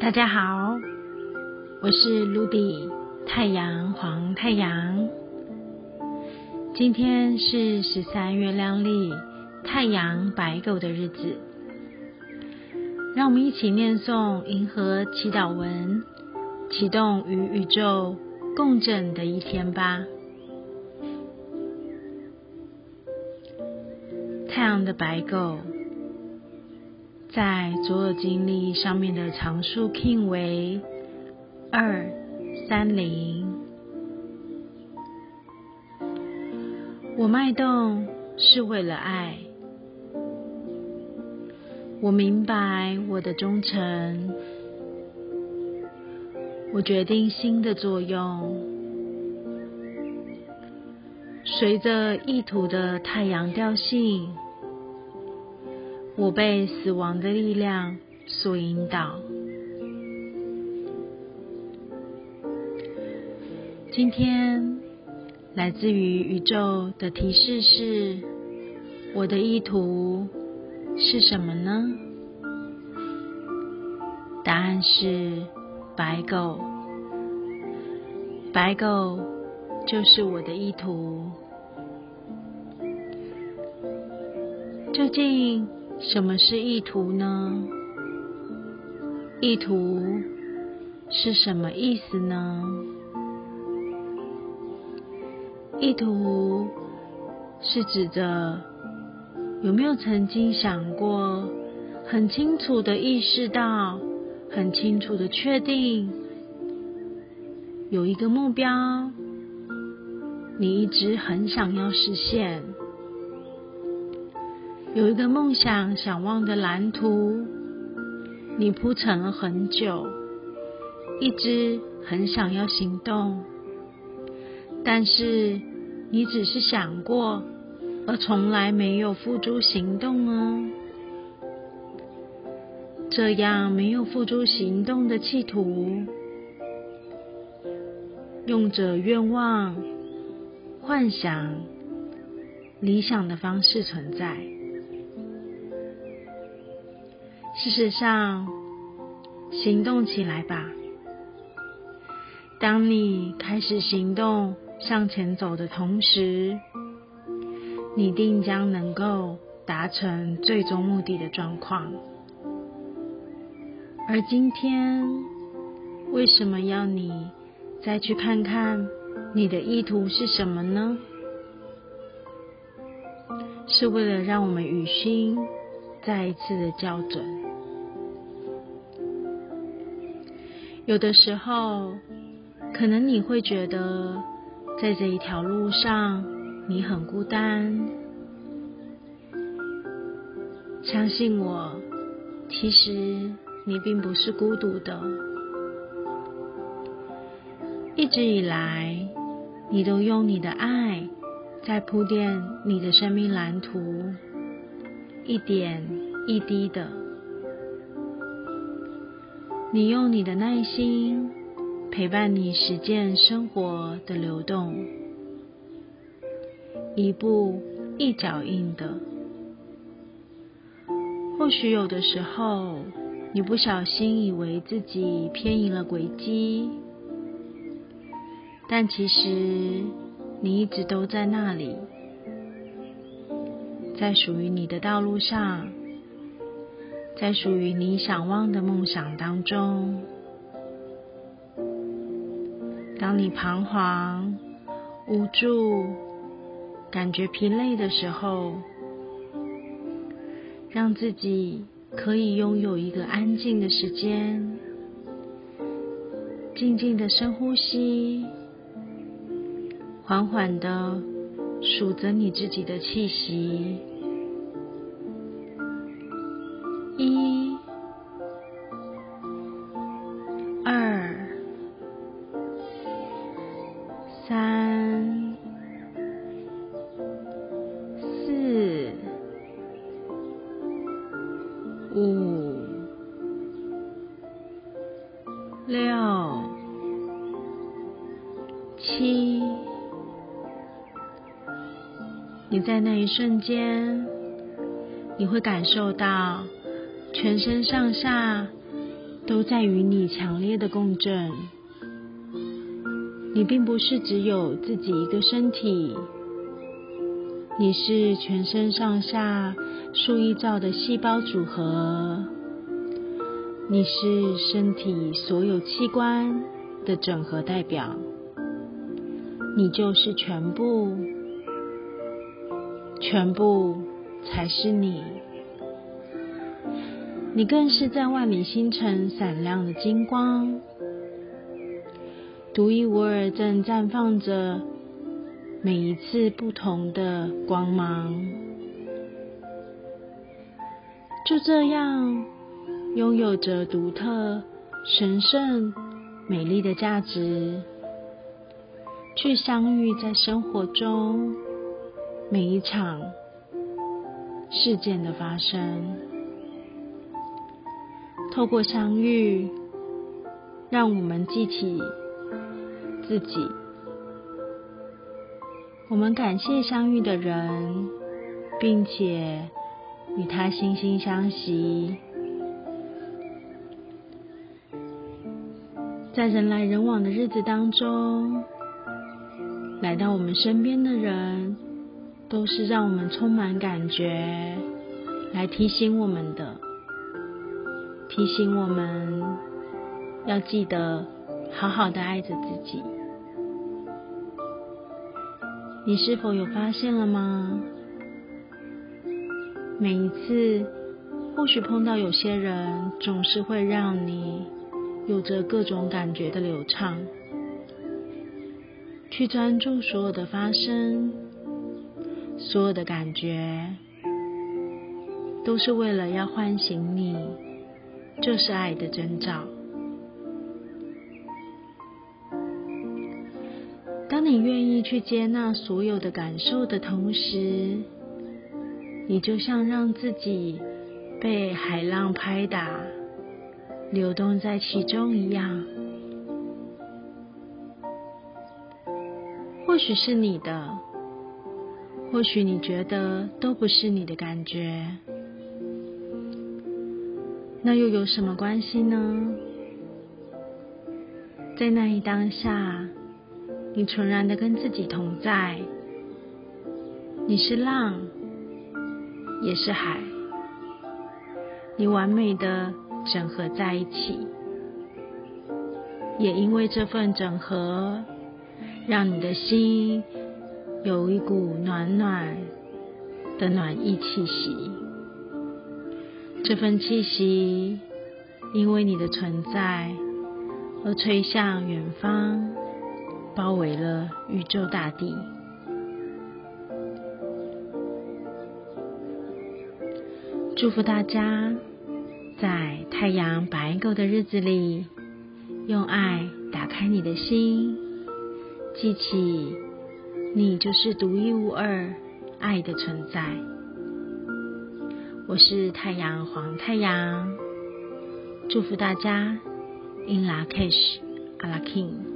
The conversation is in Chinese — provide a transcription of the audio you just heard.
大家好，我是卢迪，太阳黄太阳。今天是十三月亮历太阳白狗的日子，让我们一起念诵银河祈祷文，启动与宇宙共振的一天吧。太阳的白狗。在左耳经历上面的常数 king 为二三零。我脉动是为了爱。我明白我的忠诚。我决定新的作用。随着意图的太阳调性。我被死亡的力量所引导。今天来自于宇宙的提示是：我的意图是什么呢？答案是白狗。白狗就是我的意图。究竟？什么是意图呢？意图是什么意思呢？意图是指着有没有曾经想过，很清楚的意识到，很清楚的确定，有一个目标，你一直很想要实现。有一个梦想、想望的蓝图，你铺陈了很久，一直很想要行动，但是你只是想过，而从来没有付诸行动哦。这样没有付诸行动的企图，用着愿望、幻想、理想的方式存在。事实上，行动起来吧。当你开始行动向前走的同时，你定将能够达成最终目的的状况。而今天，为什么要你再去看看你的意图是什么呢？是为了让我们与心再一次的校准。有的时候，可能你会觉得，在这一条路上，你很孤单。相信我，其实你并不是孤独的。一直以来，你都用你的爱在铺垫你的生命蓝图，一点一滴的。你用你的耐心陪伴你实践生活的流动，一步一脚印的。或许有的时候，你不小心以为自己偏移了轨迹，但其实你一直都在那里，在属于你的道路上。在属于你想望的梦想当中，当你彷徨、无助、感觉疲累的时候，让自己可以拥有一个安静的时间，静静的深呼吸，缓缓的数着你自己的气息。三、四、五、六、七，你在那一瞬间，你会感受到。全身上下都在与你强烈的共振。你并不是只有自己一个身体，你是全身上下数亿兆的细胞组合，你是身体所有器官的整合代表，你就是全部，全部才是你，你更是在万里星辰闪亮的金光。独一无二，正绽放着每一次不同的光芒。就这样，拥有着独特、神圣、美丽的价值，去相遇在生活中每一场事件的发生。透过相遇，让我们记起。自己，我们感谢相遇的人，并且与他惺惺相惜。在人来人往的日子当中，来到我们身边的人，都是让我们充满感觉，来提醒我们的，提醒我们要记得好好的爱着自己。你是否有发现了吗？每一次，或许碰到有些人，总是会让你有着各种感觉的流畅。去专注所有的发生，所有的感觉，都是为了要唤醒你，这是爱的征兆。当你愿意去接纳所有的感受的同时，你就像让自己被海浪拍打，流动在其中一样。或许是你的，或许你觉得都不是你的感觉，那又有什么关系呢？在那一当下。你纯然的跟自己同在，你是浪，也是海，你完美的整合在一起，也因为这份整合，让你的心有一股暖暖的暖意气息。这份气息，因为你的存在而吹向远方。包围了宇宙大地。祝福大家在太阳白狗的日子里，用爱打开你的心，记起你就是独一无二爱的存在。我是太阳黄太阳，祝福大家，In La Kish, a La King。